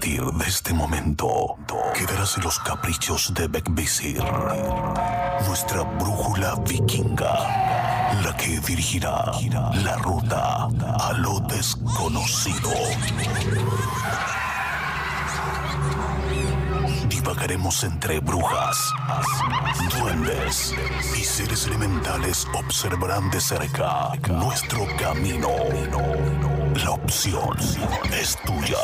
partir de este momento, quedarás en los caprichos de Beckvisir, nuestra brújula vikinga, la que dirigirá la ruta a lo desconocido. Divagaremos entre brujas, duendes y seres elementales observarán de cerca nuestro camino. La opción es tuya.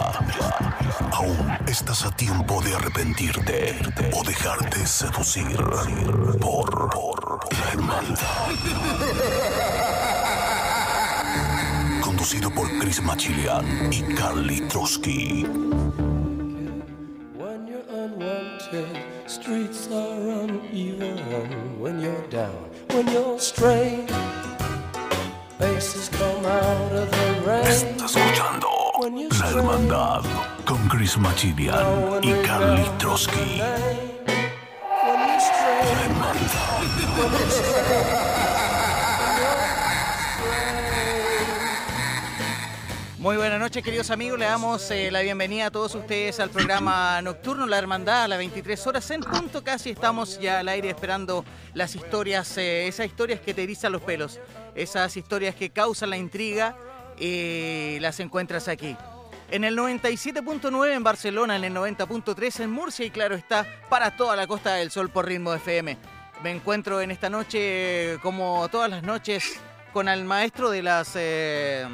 Aún estás a tiempo de arrepentirte o dejarte seducir por, la hermandad. Conducido por Chris Machilian y Carly Trotsky. Streets are uneven. When you're down, when you're straying, faces come out of the rain. Estás escuchando La Hermandad con Chris Machilian y Carly Trotsky. When you stray, La Hermandad. Muy buenas noches, queridos amigos. Le damos eh, la bienvenida a todos ustedes al programa nocturno La Hermandad a las 23 horas en punto. Casi estamos ya al aire esperando las historias, eh, esas historias que te erizan los pelos, esas historias que causan la intriga, eh, las encuentras aquí. En el 97.9 en Barcelona, en el 90.3 en Murcia y claro está para toda la Costa del Sol por ritmo FM. Me encuentro en esta noche, como todas las noches, con el maestro de las eh,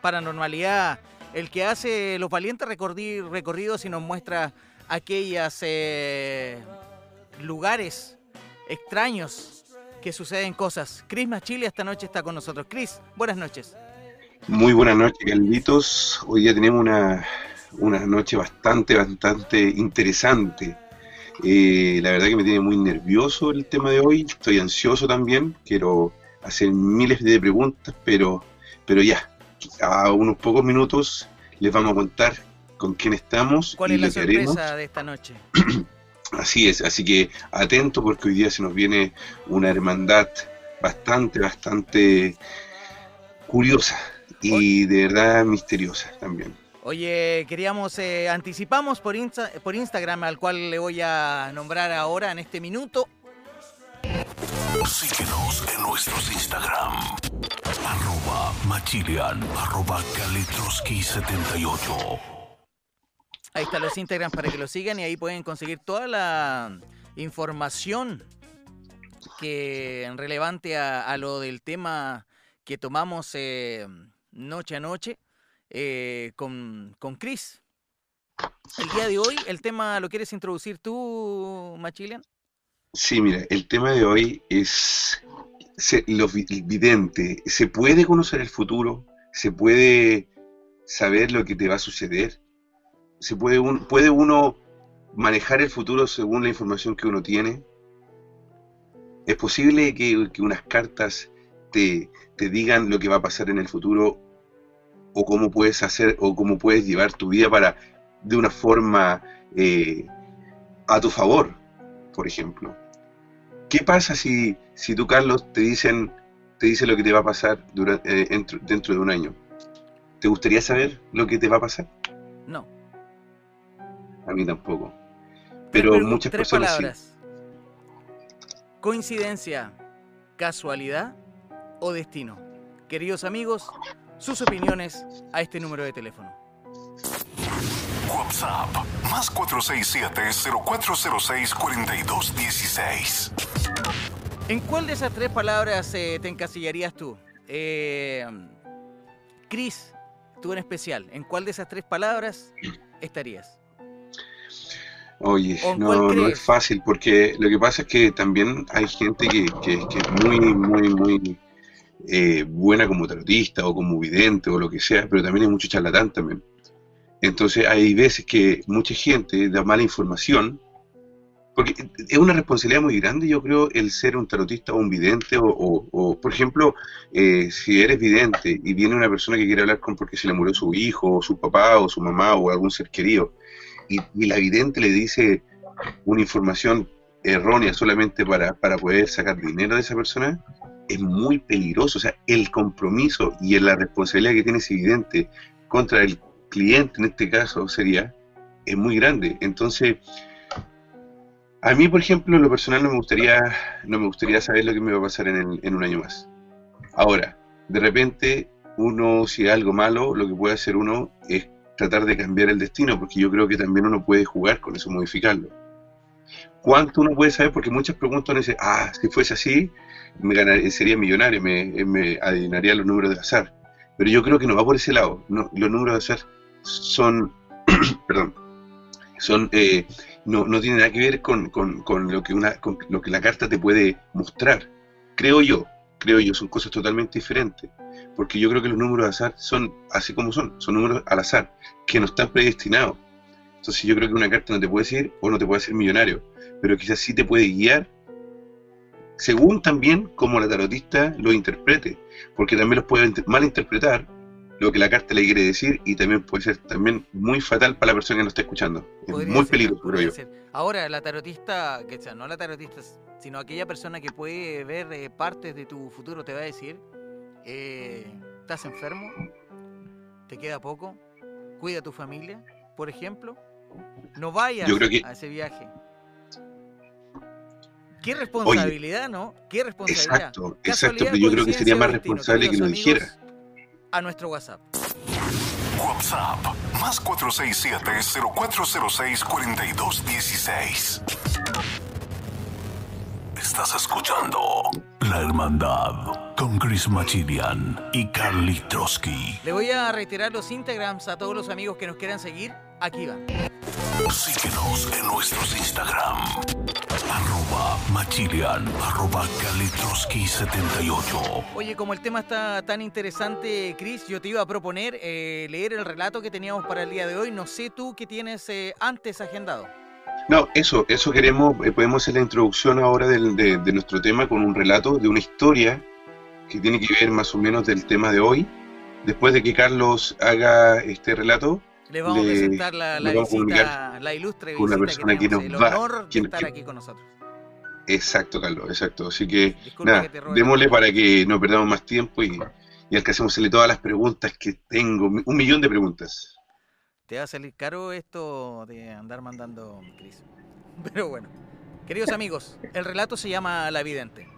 paranormalidad, el que hace los valientes recorridos y nos muestra aquellos lugares extraños que suceden cosas. Chris Machili esta noche está con nosotros. Chris, buenas noches. Muy buenas noches, Carlitos. Hoy día tenemos una, una noche bastante, bastante interesante. Eh, la verdad que me tiene muy nervioso el tema de hoy. Estoy ansioso también. Quiero hacer miles de preguntas, pero, pero ya, a unos pocos minutos les vamos a contar con quién estamos ¿Cuál y es la que haremos. sorpresa de esta noche? Así es, así que atento porque hoy día se nos viene una hermandad bastante, bastante curiosa y de verdad misteriosa también. Oye, queríamos, eh, anticipamos por, Insta- por Instagram, al cual le voy a nombrar ahora en este minuto. Síguenos en nuestros Instagram. Arroba Machilian, arroba Kalitroski78. Ahí están los Instagram para que lo sigan y ahí pueden conseguir toda la información que relevante a, a lo del tema que tomamos eh, noche a noche eh, con, con Chris. El día de hoy, el tema lo quieres introducir tú, Machilian. Sí, mira, el tema de hoy es lo vidente. ¿Se puede conocer el futuro? ¿Se puede saber lo que te va a suceder? ¿Se puede, un- puede uno manejar el futuro según la información que uno tiene? ¿Es posible que, unas cartas te, te digan lo que va a pasar en el futuro o cómo puedes hacer o cómo puedes llevar tu vida para de una forma eh, a tu favor, por ejemplo? ¿Qué pasa si, si tú, Carlos, te dicen te dice lo que te va a pasar dura- eh, dentro, dentro de un año? ¿Te gustaría saber lo que te va a pasar? No. A mí tampoco. Pero muchas tres personas sí. palabras. Coincidencia, casualidad o destino. Queridos amigos, sus opiniones a este número de teléfono. WhatsApp, más 467-0406-4216. ¿En cuál de esas tres palabras eh, te encasillarías tú? Eh, Cris, tú en especial, ¿en cuál de esas tres palabras estarías? Oye, ¿O en no, es fácil, porque lo que pasa es que también hay gente que, que- que es muy, muy, muy eh, buena como tarotista o como vidente o lo que sea, pero también hay mucho charlatán también. Entonces hay veces que mucha gente da mala información, porque es una responsabilidad muy grande, yo creo, el ser un tarotista o un vidente, o, por ejemplo, eh, si eres vidente y viene una persona que quiere hablar con porque se le murió su hijo, o su papá, o su mamá, o algún ser querido, y, y la vidente le dice una información errónea solamente para, para poder sacar dinero de esa persona, es muy peligroso. O sea, el compromiso y la responsabilidad que tiene ese vidente contra el cliente, en este caso, sería es muy grande. Entonces, a mí, por ejemplo, en lo personal no me gustaría, no me gustaría saber lo que me va a pasar en, en un año más. Ahora, de repente, uno, si es algo malo, lo que puede hacer uno es tratar de cambiar el destino, porque yo creo que también uno puede jugar con eso, modificarlo. ¿Cuánto uno puede saber? Porque muchas preguntas uno dice, ah, si fuese así, me ganaría, sería millonario, me, me adivinaría los números del azar. Pero yo creo que no va por ese lado. los números del azar son, perdón, son, eh, no, no tienen nada que ver con, con, con lo que una, con lo que la carta te puede mostrar. Creo yo, creo yo, son cosas totalmente diferentes. Porque yo creo que los números de azar son así como son, son números al azar, que no están predestinados. Entonces yo creo que una carta no te puede decir o no te puede hacer millonario, pero quizás sí te puede guiar según también como la tarotista lo interprete, porque también los puede malinterpretar lo que la carta le quiere decir y también puede ser también muy fatal para la persona que nos está escuchando. Es muy peligroso, creo yo. Ahora, la tarotista, que sea, no la tarotista, sino aquella persona que puede ver eh, partes de tu futuro, te va a decir, eh, ¿estás enfermo? ¿Te queda poco? ¿Cuida a tu familia, por ejemplo? No vayas a ese viaje. Qué responsabilidad, ¿no? Qué responsabilidad. Exacto, exacto, pero yo creo que sería más responsable que lo dijera. A nuestro WhatsApp. WhatsApp, más 467-0406-4216. Estás escuchando La Hermandad con Chris Machilian y Carly Trotsky. Le voy a reiterar los Instagrams a todos los amigos que nos quieran seguir. Aquí va. Síguenos en nuestros Instagram. Arroba Machilian, arroba Kalitroski78. Oye, como el tema está tan interesante, Chris, yo te iba a proponer eh, leer el relato que teníamos para el día de hoy. No sé tú qué tienes eh, antes agendado. No, eso, eso queremos, eh, podemos hacer la introducción ahora de, nuestro tema con un relato de una historia que tiene que ver más o menos del tema de hoy. Después de que Carlos haga este relato, le vamos a presentar la, la visita, la ilustre visita una persona que, nos el va, honor de estar aquí con nosotros. Exacto, Carlos, exacto. Así que, nada, démosle para que no perdamos más tiempo y, y alcancemos a hacerle todas las preguntas que tengo, un millón de preguntas. Te va a salir caro esto de andar mandando, Cris. Pero bueno, queridos amigos, el relato se llama La Vidente.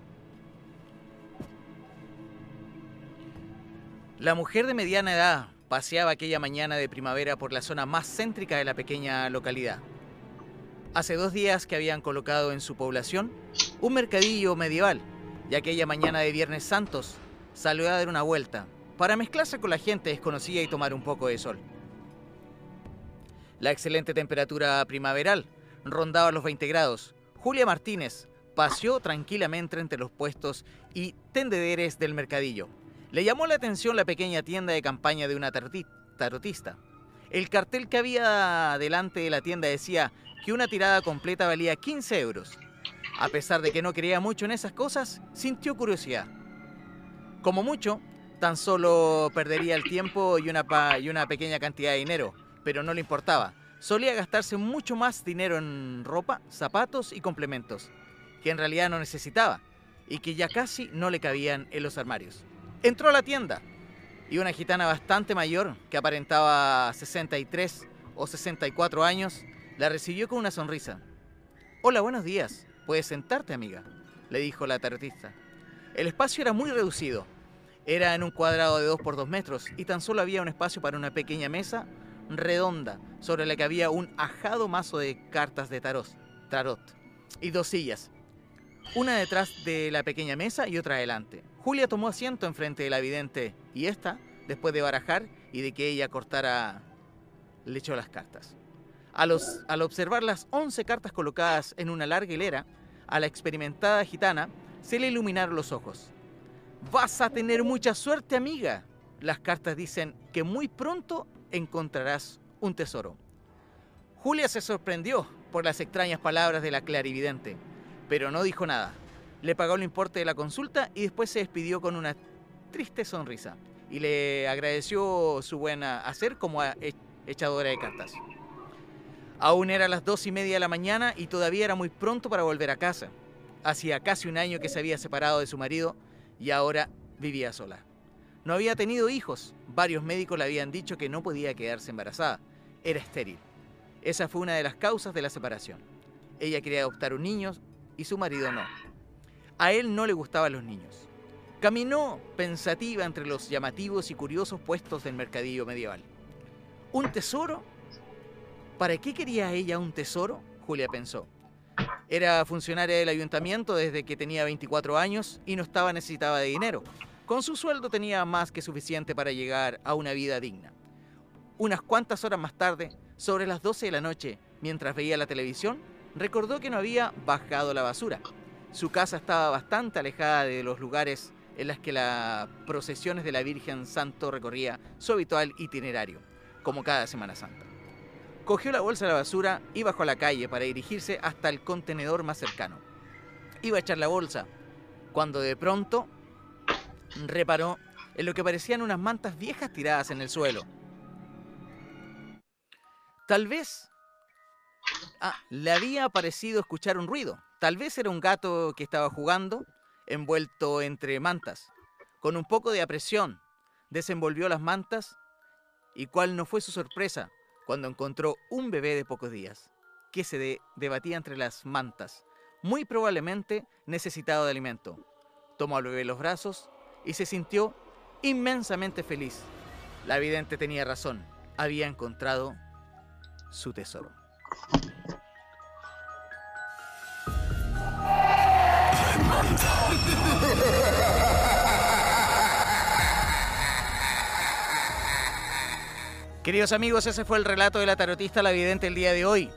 La mujer de mediana edad paseaba aquella mañana de primavera por la zona más céntrica de la pequeña localidad. Hace dos días que habían colocado en su población un mercadillo medieval, y aquella mañana de Viernes Santos salió a dar una vuelta para mezclarse con la gente desconocida y tomar un poco de sol. La excelente temperatura primaveral rondaba los 20 grados. Julia Martínez paseó tranquilamente entre los puestos y tendederes del mercadillo. Le llamó la atención la pequeña tienda de campaña de una tarotista. El cartel que había delante de la tienda decía que una tirada completa valía 15 euros. A pesar de que no creía mucho en esas cosas, sintió curiosidad. Como mucho, tan solo perdería el tiempo y una, y una pequeña cantidad de dinero, pero no le importaba. Solía gastarse mucho más dinero en ropa, zapatos y complementos, que en realidad no necesitaba y que ya casi no le cabían en los armarios. Entró a la tienda y una gitana bastante mayor, que aparentaba 63 o 64 años, la recibió con una sonrisa. Hola, buenos días. Puedes sentarte, amiga, le dijo la tarotista. El espacio era muy reducido. Era en un cuadrado de 2 por 2 metros y tan solo había un espacio para una pequeña mesa redonda sobre la que había un ajado mazo de cartas de tarot, tarot y dos sillas, una detrás de la pequeña mesa y otra adelante. Julia tomó asiento enfrente de la vidente y esta, después de barajar y de que ella cortara, le echó las cartas. al observar las 11 cartas colocadas en una larga hilera, a la experimentada gitana se le iluminaron los ojos. Vas a tener mucha suerte, amiga. Las cartas dicen que muy pronto encontrarás un tesoro. Julia se sorprendió por las extrañas palabras de la clarividente, pero no dijo nada. Le pagó el importe de la consulta y después se despidió con una triste sonrisa y le agradeció su buena hacer como echadora de cartas. Aún era las dos y media de la mañana y todavía era muy pronto para volver a casa. Hacía casi un año que se había separado de su marido y ahora vivía sola. No había tenido hijos. Varios médicos le habían dicho que no podía quedarse embarazada. Era estéril. Esa fue una de las causas de la separación. Ella quería adoptar un niño y su marido no. A él no le gustaban los niños. Caminó pensativa entre los llamativos y curiosos puestos del mercadillo medieval. ¿Un tesoro? ¿Para qué quería ella un tesoro? Julia pensó. Era funcionaria del ayuntamiento desde que tenía 24 años y no estaba necesitada de dinero. Con su sueldo tenía más que suficiente para llegar a una vida digna. Unas cuantas horas más tarde, sobre las 12 de la noche, mientras veía la televisión, recordó que no había bajado la basura. Su casa estaba bastante alejada de los lugares en los que las procesiones de la Virgen Santo recorría su habitual itinerario, como cada Semana Santa. Cogió la bolsa de la basura y bajó a la calle para dirigirse hasta el contenedor más cercano. Iba a echar la bolsa, cuando de pronto reparó en lo que parecían unas mantas viejas tiradas en el suelo. Tal vez ah, le había parecido escuchar un ruido. Tal vez era un gato que estaba jugando, envuelto entre mantas. Con un poco de apresión, desenvolvió las mantas y cuál no fue su sorpresa cuando encontró un bebé de pocos días, que se debatía entre las mantas, muy probablemente necesitado de alimento. Tomó al bebé en los brazos y se sintió inmensamente feliz. La vidente tenía razón, había encontrado su tesoro. Queridos amigos, ese fue el relato de la tarotista La Vidente el día de hoy.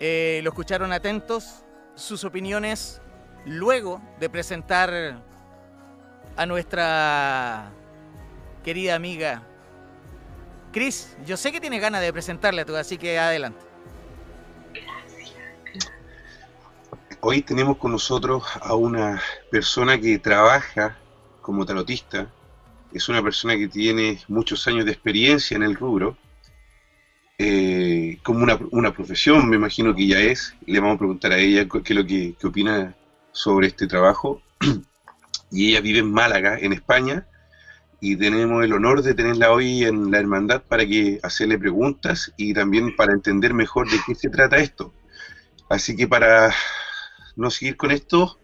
Eh, lo escucharon atentos, sus opiniones luego de presentar a nuestra querida amiga Cris. Yo sé que tiene ganas de presentarle a tú, así que adelante. Hoy tenemos con nosotros a una persona que trabaja como tarotista. Es una persona que tiene muchos años de experiencia en el rubro. Eh, como una, profesión, me imagino que ya es. Le vamos a preguntar a ella qué es lo que opina sobre este trabajo. y ella vive en Málaga, en España, y tenemos el honor de tenerla hoy en la hermandad para que hacerle preguntas y también para entender mejor de qué se trata esto. Así que para no seguir con esto,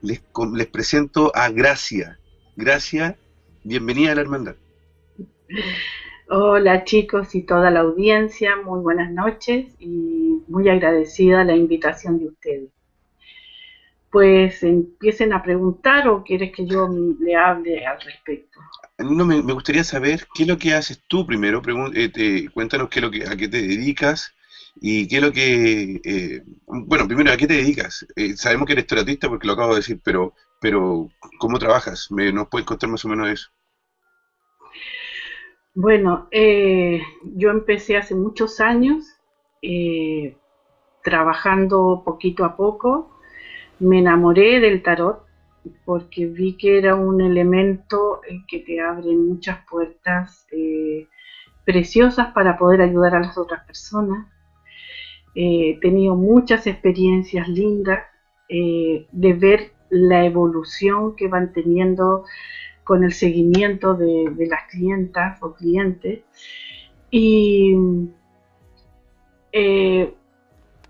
les, les presento a Gracia. Gracia, bienvenida a la hermandad. Hola chicos y toda la audiencia, muy buenas noches y muy agradecida la invitación de ustedes pues empiecen a preguntar o quieres que yo le hable al respecto. No, me, gustaría saber qué es lo que haces tú primero, eh, cuéntanos qué es lo que, a qué te dedicas y qué es lo que, eh, bueno, primero, ¿a qué te dedicas? Eh, sabemos que eres teratista porque lo acabo de decir, pero, pero ¿cómo trabajas? ¿Me, ¿Nos puedes contar más o menos eso? Bueno, yo empecé hace muchos años trabajando poquito a poco, me enamoré del tarot porque vi que era un elemento que te abre muchas puertas eh, preciosas para poder ayudar a las otras personas. Eh, he tenido muchas experiencias lindas eh, de ver la evolución que van teniendo con el seguimiento de, las clientas o clientes. Y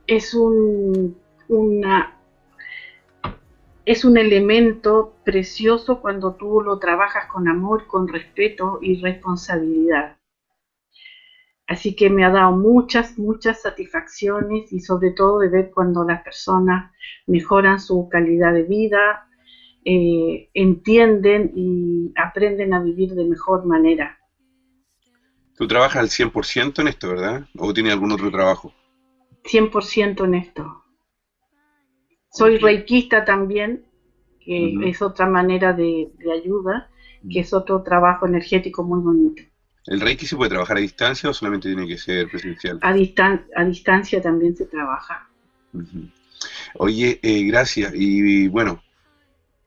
es una es un elemento precioso cuando tú lo trabajas con amor, con respeto y responsabilidad. Así que me ha dado muchas, muchas satisfacciones y sobre todo de ver cuando las personas mejoran su calidad de vida, eh, entienden y aprenden a vivir de mejor manera. ¿Tú trabajas al 100% en esto, verdad? ¿O tienes algún otro trabajo? 100% en esto. Soy reikista también, que es otra manera de, ayuda, que es otro trabajo energético muy bonito. ¿El reiki se puede trabajar a distancia o solamente tiene que ser presencial? A, a distancia también se trabaja. Oye, eh, gracias. Y, bueno,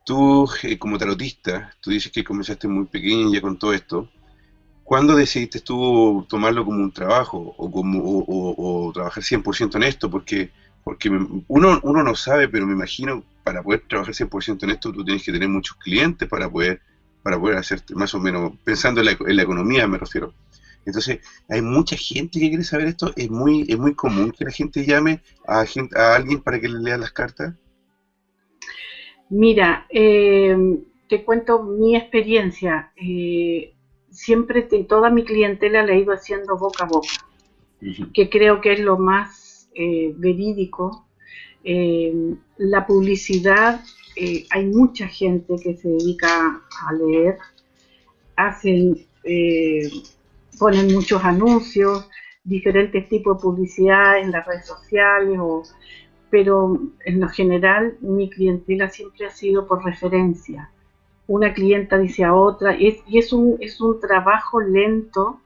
tú eh, como tarotista, tú dices que comenzaste muy pequeña con todo esto. ¿Cuándo decidiste tú tomarlo como un trabajo o, como, o, o trabajar 100% en esto? Porque porque uno, uno no sabe, pero me imagino, para poder trabajar 100% en esto, tú tienes que tener muchos clientes para poder, para poder hacer más o menos, pensando en la, economía me refiero. Entonces, hay mucha gente que quiere saber esto. Es muy, es muy común que la gente llame a, a alguien para que le lea las cartas. Mira, eh, te cuento mi experiencia. Eh, siempre toda mi clientela la he ido haciendo boca a boca, que creo que es lo más eh, verídico. la publicidad, hay mucha gente que se dedica a leer, hacen ponen muchos anuncios, diferentes tipos de publicidad en las redes sociales, pero en lo general mi clientela siempre ha sido por referencia. Una clienta dice a otra, y es, un, es un trabajo lento,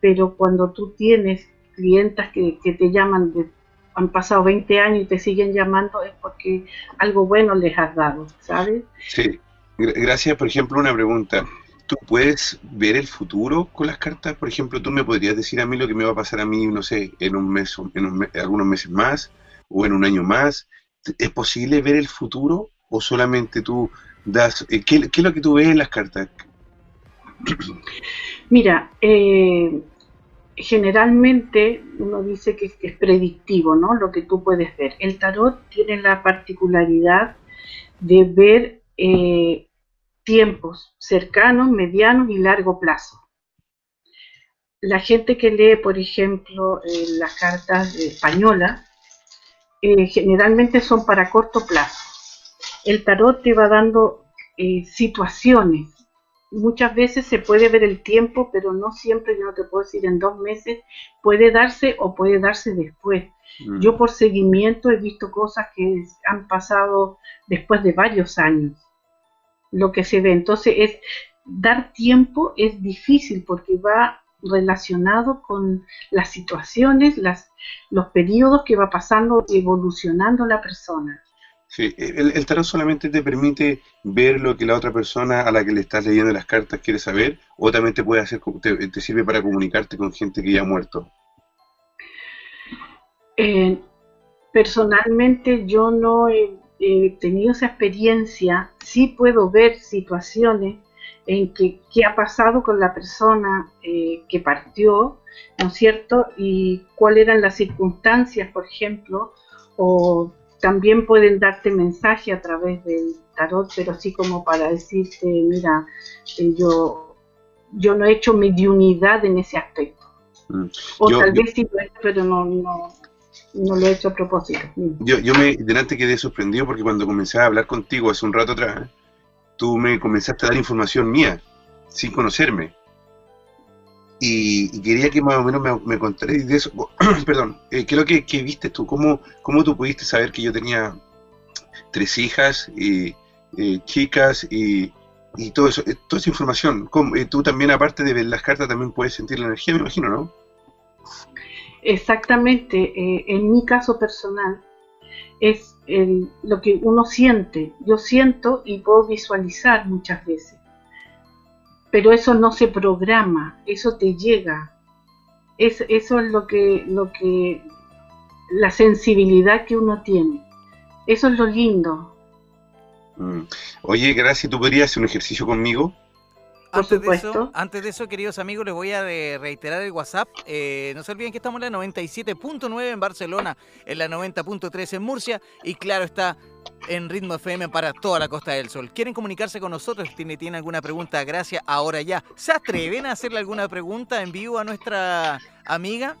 pero cuando tú tienes clientas que, te llaman, han pasado 20 años y te siguen llamando, es porque algo bueno les has dado, ¿sabes? Sí, gracias. Por ejemplo, una pregunta. ¿Tú puedes ver el futuro con las cartas? Por ejemplo, tú me podrías decir a mí lo que me va a pasar a mí, no sé, en un mes, en algunos meses más o en un año más. ¿Es posible ver el futuro o solamente tú das... Eh, ¿qué, es lo que tú ves en las cartas? Mira, eh, generalmente uno dice que es predictivo, ¿no? Lo que tú puedes ver. El tarot tiene la particularidad de ver eh, tiempos cercanos, medianos y largo plazo. La gente que lee, por ejemplo, las cartas españolas, eh, generalmente son para corto plazo. El tarot te va dando eh, situaciones. Muchas veces se puede ver el tiempo, pero no siempre, yo no te puedo decir en dos meses, puede darse o puede darse después. Mm. Yo por seguimiento he visto cosas que han pasado después de varios años lo que se ve. Entonces, es dar tiempo es difícil porque va relacionado con las situaciones, las, los periodos que va pasando, evolucionando la persona. Sí, el, tarot solamente te permite ver lo que la otra persona a la que le estás leyendo las cartas quiere saber, o también te puede hacer, te, sirve para comunicarte con gente que ya ha muerto. Eh, personalmente yo no he he tenido esa experiencia, sí puedo ver situaciones en que qué ha pasado con la persona eh, que partió, ¿no es cierto? Y cuáles eran las circunstancias, por ejemplo, o también pueden darte mensaje a través del tarot, pero así como para decirte, mira, eh, yo, yo no he hecho mediunidad en ese aspecto. Mm. O tal vez sí lo he hecho, pero no, no, no lo he hecho a propósito. Yo, yo me delante quedé sorprendido porque cuando comencé a hablar contigo hace un rato atrás, tú me comenzaste a dar información mía, sin conocerme. Y, quería que más o menos me, me de eso. Perdón, eh, ¿qué es lo que, viste tú? ¿Cómo, ¿Cómo tú pudiste saber que yo tenía tres hijas, y, eh, chicas y, y todo eso, eh, toda esa información? tú también, aparte de ver las cartas, también puedes sentir la energía, me imagino, ¿no? Exactamente, eh, en mi caso personal, es lo que uno siente. Yo siento y puedo visualizar muchas veces, pero eso no se programa, eso te llega. Es, eso es lo que, lo que, la sensibilidad que uno tiene. Eso es lo lindo. Mm. Oye, gracias, ¿tú podrías hacer un ejercicio conmigo? Antes de, eso, antes de eso, queridos amigos, les voy a reiterar el WhatsApp. Eh, no se olviden que estamos en la 97.9 en Barcelona, en la 90.3 en Murcia y claro está en Ritmo FM para toda la Costa del Sol. ¿Quieren comunicarse con nosotros? ¿Tienen, tiene alguna pregunta? Gracias, ahora ya. ¿Se atreven a hacerle alguna pregunta en vivo a nuestra amiga?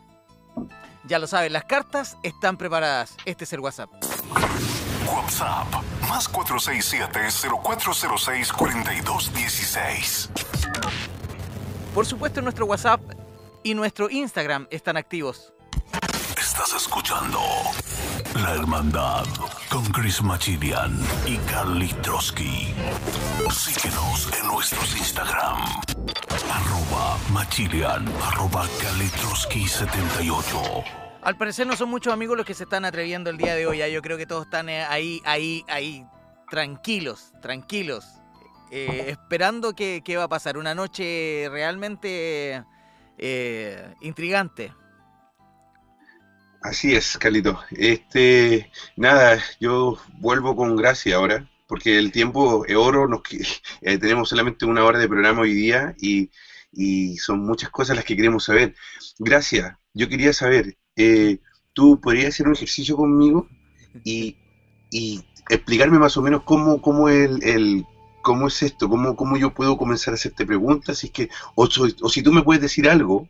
Ya lo saben, las cartas están preparadas. Este es el WhatsApp. WhatsApp más 467-0406-4216. Por supuesto, nuestro WhatsApp y nuestro Instagram están activos. Estás escuchando La Hermandad con Chris Machilian y Carly Trotsky. Síguenos en nuestros Instagram. Arroba Machilian, arroba Carly 78. Al parecer no son muchos amigos los que se están atreviendo el día de hoy. Yo creo que todos están eh, ahí, ahí, ahí, tranquilos, tranquilos, eh, esperando qué, va a pasar. Una noche realmente eh, intrigante. Así es, Carlito. Este, nada, yo vuelvo con gracia ahora, porque el tiempo es oro, nos, tenemos solamente una hora de programa hoy día y son muchas cosas las que queremos saber. Gracias. Yo quería saber, eh, ¿tú podrías hacer un ejercicio conmigo y, explicarme más o menos cómo, cómo, el, cómo es esto, cómo, yo puedo comenzar a hacerte preguntas? Si es que, o, o si tú me puedes decir algo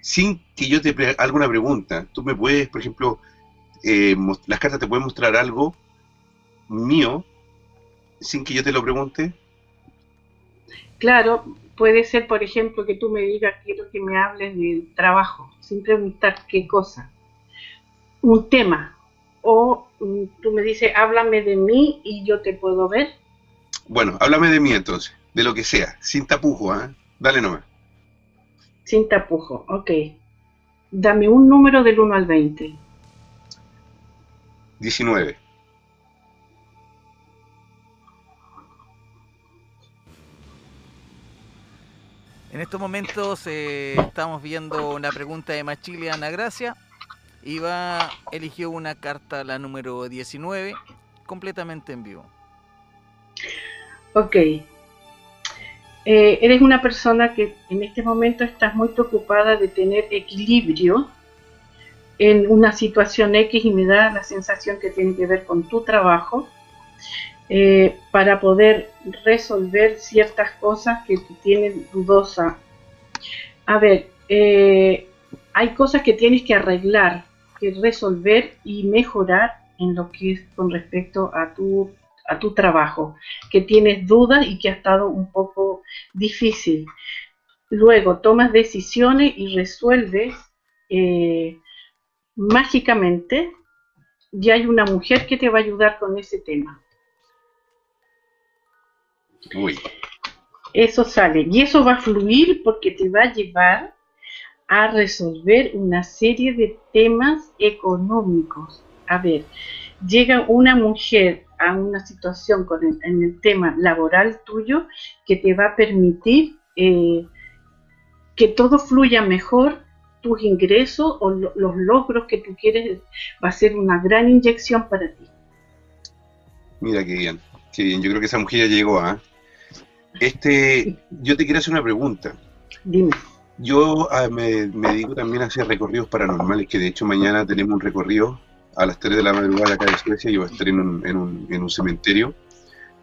sin que yo te haga una pregunta. Tú me puedes, por ejemplo, eh, las cartas te pueden mostrar algo mío sin que yo te lo pregunte. Claro, puede ser, por ejemplo, que tú me digas, quiero que me hables del trabajo, sin preguntar qué cosa. Un tema. O mm, tú me dices, háblame de mí y yo te puedo ver. Bueno, háblame de mí entonces, de lo que sea, sin tapujo, ¿eh? Dale nomás. Sin tapujo, ok. Dame un número del 1 al 20. 19. En estos momentos eh, estamos viendo una pregunta de Machile Ana Gracia. Iba eligió una carta, la número 19, completamente en vivo. Ok. Eh, eres una persona que en este momento estás muy preocupada de tener equilibrio en una situación X y me da la sensación que tiene que ver con tu trabajo eh, para poder resolver ciertas cosas que te tienen dudosa. A ver, eh, hay cosas que tienes que arreglar, que resolver y mejorar en lo que es con respecto a tu, a tu trabajo, que tienes dudas y que ha estado un poco difícil. Luego tomas decisiones y resuelves eh, mágicamente y hay una mujer que te va a ayudar con ese tema. Eso sale. Y eso va a fluir porque te va a llevar a resolver una serie de temas económicos. A ver, llega una mujer a una situación con en el tema laboral tuyo que te va a permitir eh, que todo fluya mejor, tus ingresos o los logros que tú quieres, va a ser una gran inyección para ti. Mira qué bien, qué bien. Yo creo que esa mujer ya llegó, a ¿ah? Este, yo te quiero hacer una pregunta. Dime. Yo ah, me, dedico también a hacer recorridos paranormales, que de hecho mañana tenemos un recorrido a las 3 de la madrugada acá de Suecia, yo voy a estar en un, en un, en un cementerio,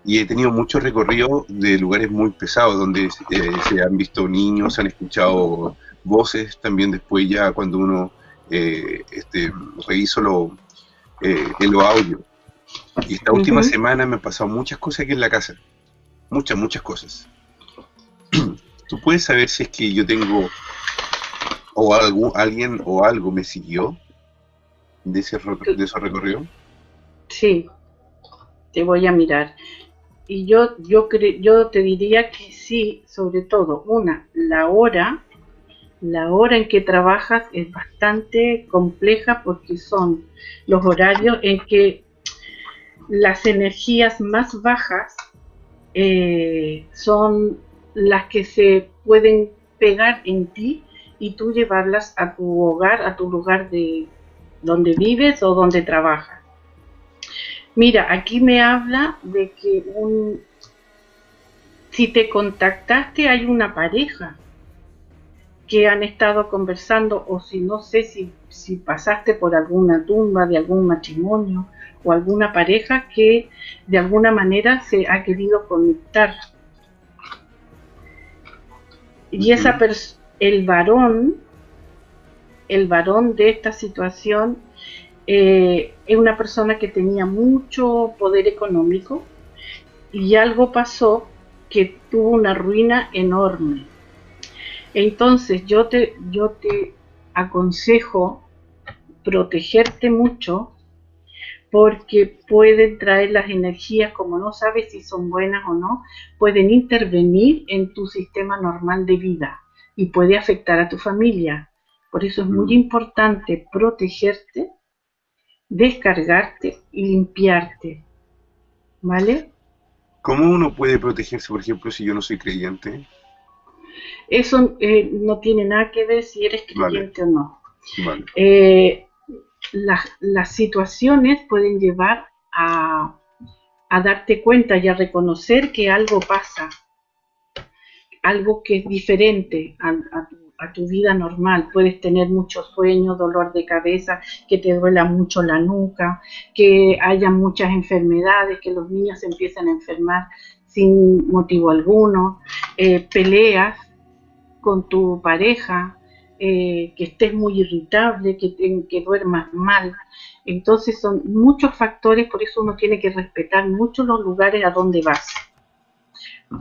y he tenido muchos recorridos de lugares muy pesados, donde eh, se han visto niños, se han escuchado voces, también después ya cuando uno eh, este, reviso lo, eh, en los audios. Y esta última semana me han pasado muchas cosas aquí en la casa muchas, muchas cosas. ¿Tú puedes saber si es que yo tengo o algo, alguien o algo me siguió de ese, de ese recorrido? Sí, te voy a mirar. Y yo, yo, yo te diría que sí, sobre todo, una, la hora, la hora en que trabajas es bastante compleja porque son los horarios en que las energías más bajas eh, son las que se pueden pegar en ti y tú llevarlas a tu hogar, a tu lugar de donde vives o donde trabajas. Mira, aquí me habla de que si te contactaste hay una pareja que han estado conversando o si no sé si, si pasaste por alguna tumba de algún matrimonio o alguna pareja que de alguna manera se ha querido conectar. Y esa el varón, el varón de esta situación eh, es una persona que tenía mucho poder económico y algo pasó que tuvo una ruina enorme. Entonces yo te, yo te aconsejo protegerte mucho porque pueden traer las energías, como no sabes si son buenas o no, pueden intervenir en tu sistema normal de vida y puede afectar a tu familia. Por eso es muy mm. importante protegerte, descargarte y limpiarte. ¿Vale? ¿Cómo uno puede protegerse, por ejemplo, si yo no soy creyente? Eso eh, no tiene nada que ver si eres creyente o no. Vale. Eh, las situaciones pueden llevar a, darte cuenta y a reconocer que algo pasa. algo que es diferente a, tu, vida normal. Puedes tener muchos sueños, dolor de cabeza, que te duela mucho la nuca, que haya muchas enfermedades, que los niños se empiecen a enfermar sin motivo alguno, eh, peleas con tu pareja, eh, que estés muy irritable, que, que duermas mal. Entonces son muchos factores, por eso uno tiene que respetar mucho los lugares a donde vas.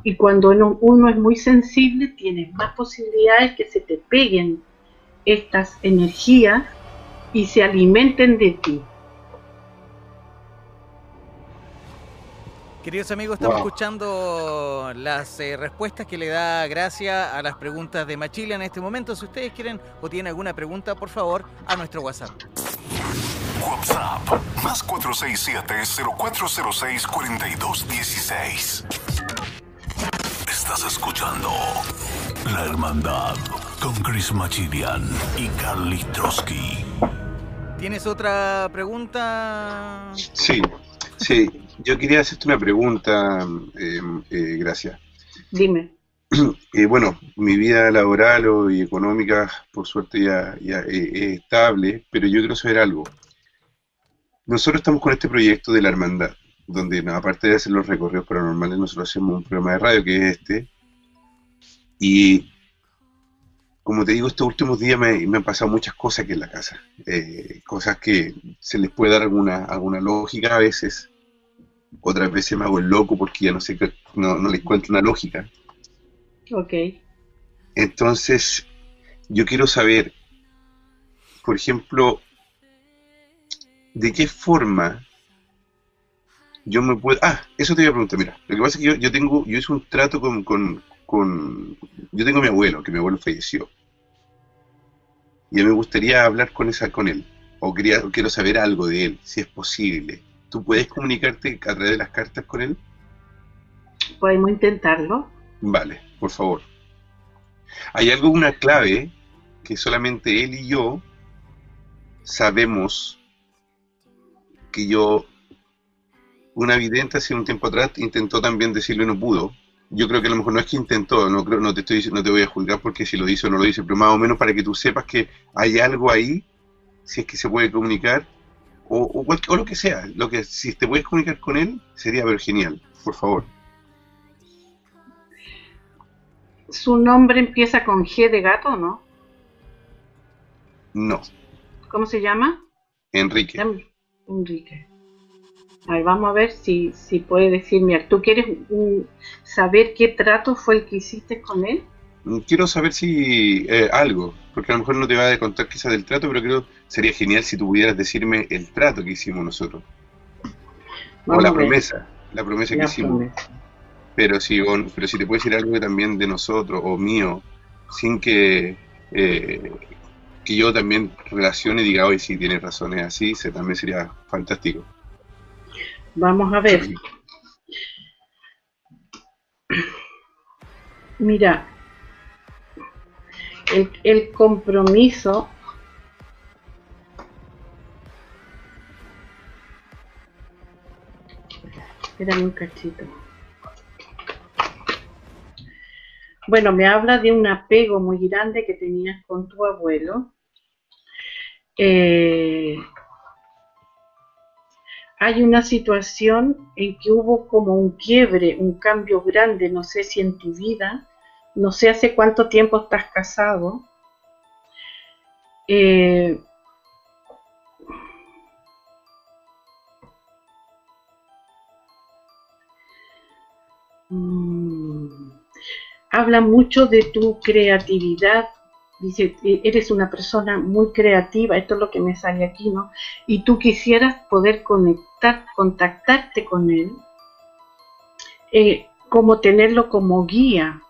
Y cuando uno, es muy sensible, tienes más posibilidades que se te peguen estas energías y se alimenten de ti. Queridos amigos, estamos escuchando las eh, respuestas que le da Gracia a las preguntas de Machila en este momento. Si ustedes quieren o tienen alguna pregunta, por favor, a nuestro WhatsApp. WhatsApp, más 467-0406-4216. Estás escuchando La Hermandad con Chris Machilian y Carly Trotsky. ¿Tienes otra pregunta? Sí, sí. Yo quería hacerte una pregunta, eh, eh, gracias. Dime. Eh, bueno, mi vida laboral y económica, por suerte, ya, ya es estable, pero yo quiero saber algo. Nosotros estamos con este proyecto de la hermandad, donde aparte de hacer los recorridos paranormales, nosotros hacemos un programa de radio que es este. Y como te digo, estos últimos días me, han pasado muchas cosas aquí en la casa. cosas que se les puede dar alguna, alguna lógica a veces, otras veces me hago el loco porque ya no sé, no, no le encuentro una lógica. Ok. Entonces, yo quiero saber, por ejemplo, de qué forma yo me puedo... Ah, eso te iba a preguntar, mira, lo que pasa es que yo, yo tengo, yo hice un trato con, con, con, Yo tengo a mi abuelo, que mi abuelo falleció. Y me gustaría hablar con, esa, con él, o quería, quiero saber algo de él, si es posible. ¿Tú puedes comunicarte a través de las cartas con él? Podemos intentarlo. Vale, por favor. Hay algo, una clave que solamente él y yo sabemos que yo, una vidente hace un tiempo atrás intentó también decirlo y no pudo. Yo creo que a lo mejor no es que intentó, no creo, no te estoy no te voy a juzgar porque si lo dice o no lo dice, pero más o menos para que tú sepas que hay algo ahí, si es que se puede comunicar, o, o, lo que sea, lo que si te puedes comunicar con él, sería ver genial, por favor. ¿Su nombre empieza con G de gato, no? No. ¿Cómo se llama? Enrique. Enrique. A ver, vamos a ver si, si puede decirme. ¿Tú quieres saber qué trato fue el que hiciste con él? Quiero saber si eh, algo, porque a lo mejor no te va a contar quizás del trato, pero creo sería genial si tú pudieras decirme el trato que hicimos nosotros. o la promesa, la promesa que hicimos. Pero si, pero si te puedes decir algo también de nosotros o mío, sin que, eh, que yo también relacione y diga, hoy sí tienes razón, es así, se, también sería fantástico. Vamos a ver. Mira, el, compromiso Espérame un cachito. Bueno, me habla de un apego muy grande que tenías con tu abuelo. Eh, hay una situación en que hubo como un quiebre, un cambio grande, no sé si en tu vida, no sé hace cuánto tiempo estás casado. Eh, mm, habla mucho de tu creatividad. Dice, e, eres una persona muy creativa, esto es lo que me sale aquí, ¿no? Y tú quisieras poder conectar, contactarte con él, eh, como tenerlo como guía,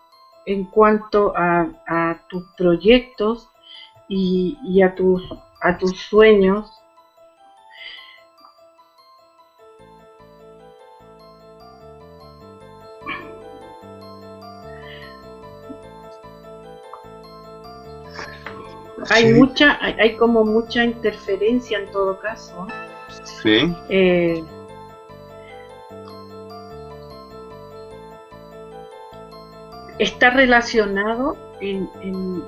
en cuanto a, tus proyectos y, a, tus, a tus sueños. Hay mucha, hay, como mucha interferencia en todo caso. Sí. Eh, está relacionado en, en,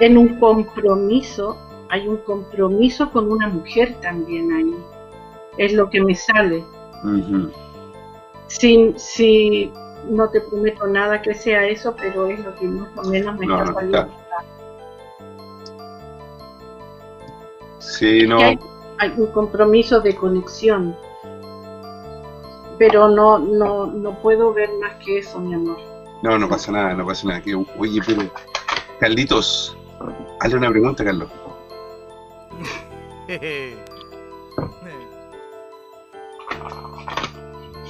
en un compromiso, hay un compromiso con una mujer también ahí, es lo que me sale. Sin, si no te prometo nada que sea eso, pero es lo que más o menos me está saliendo. Sí, no. Hay, hay, un compromiso de conexión, pero no, no, no puedo ver más que eso, mi amor. No, no pasa nada, no pasa nada. oye, pero, Carlitos, hazle una pregunta, Carlos.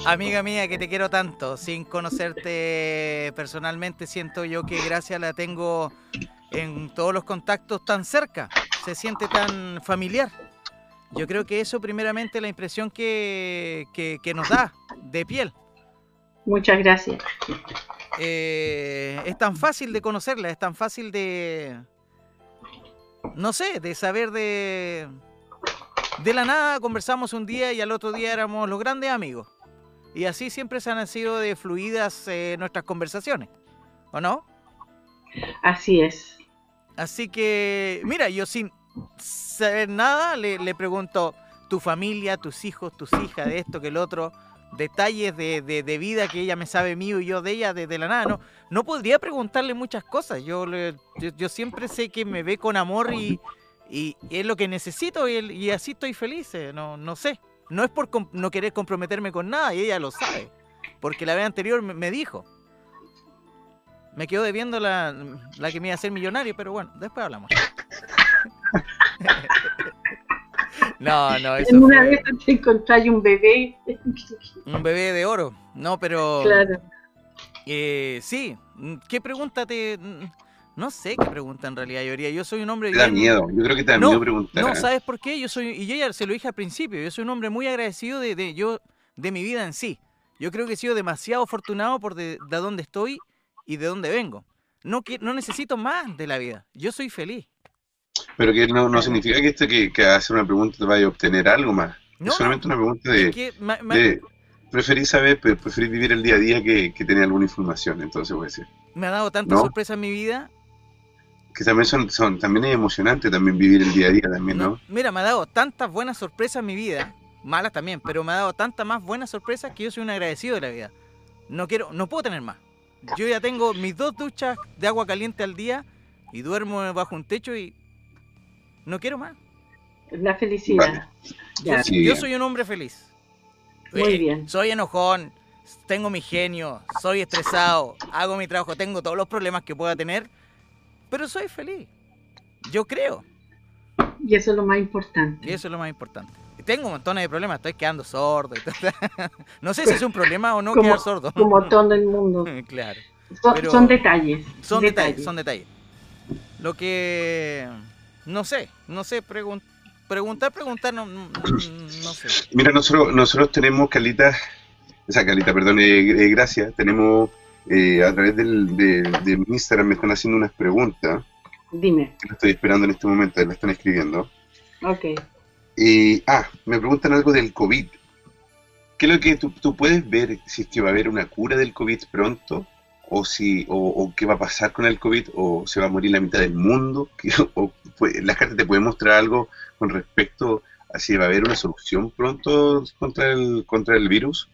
Amiga mía, que te quiero tanto, sin conocerte personalmente, siento yo que gracia la tengo en todos los contactos tan cerca, se siente tan familiar. Yo creo que eso primeramente la impresión que, que, nos da de piel. Muchas gracias. Eh, es tan fácil de conocerla, es tan fácil de, no sé, de saber de... De la nada conversamos un día y al otro día éramos los grandes amigos. Y así siempre se han sido de fluidas eh, nuestras conversaciones, ¿o no? Así es. Así que, mira, yo sin saber nada le, le pregunto tu familia, tus hijos, tus hijas, de esto, que el otro, detalles de, de, vida que ella me sabe mío y yo de ella desde la nada. No, no podría preguntarle muchas cosas. Yo, yo, siempre sé que me ve con amor y, y, es lo que necesito y, y así estoy feliz. Eh, no, no sé. No es por no querer comprometerme con nada, y ella lo sabe. Porque la vez anterior me, dijo. Me quedó debiendo la, la que me iba a hacer millonario, pero bueno, después hablamos. no, no, eso En una vez te encontré un bebé. un bebé de oro. No, pero... Claro. Eh, sí, ¿qué pregunta te...? No sé qué pregunta en realidad, yo Yo soy un hombre. Te da miedo, yo creo que te da miedo preguntar. No, ¿sabes por qué? Yo soy, y yo ya se lo dije al principio, yo soy un hombre muy agradecido de, de yo, de mi vida en sí. Yo creo que he sido demasiado afortunado por de, de dónde estoy y de dónde vengo. No, que, no necesito más de la vida. Yo soy feliz. Pero que no, no significa que, este, que, que hacer una pregunta te vaya a obtener algo más. No, es solamente una pregunta de, de preferí saber, preferí vivir el día a día que, que tener alguna información, entonces voy a decir. Me ha dado tanta sorpresa en mi vida que también son, son, también es emocionante también vivir el día a día también, ¿no? Mira, me ha dado tantas buenas sorpresas en mi vida, malas también, pero me ha dado tantas más buenas sorpresas que yo soy un agradecido de la vida. No quiero, no puedo tener más. Yo ya tengo mis dos duchas de agua caliente al día y duermo bajo un techo y no quiero más. La felicidad. Yo, soy un hombre feliz. Muy bien. Soy enojón, tengo mi genio, soy estresado, hago mi trabajo, tengo todos los problemas que pueda tener, pero soy feliz. Yo creo. Y eso es lo más importante. Y eso es lo más importante. Tengo un montón de problemas, estoy quedando sordo. no sé si es un problema o no quedar sordo. Como todo el mundo. claro. Son, detalles. Son detalles. son detalles. Lo que no sé, no sé, preguntar, preguntar, no, no, sé. Mira, nosotros, nosotros tenemos Calita, o sea, Calita, perdón, eh, eh gracias, tenemos eh, a través del, de, Instagram me están haciendo unas preguntas. Dime. Que estoy esperando en este momento, la están escribiendo. Ok. Y, ah, me preguntan algo del COVID. ¿Qué es lo que tú, puedes ver si es que va a haber una cura del COVID pronto? O, si, o, qué va a pasar con el COVID, o se va a morir la mitad del mundo, o, pues, las cartas te pueden mostrar algo con respecto a si va a haber una solución pronto contra el, contra el virus.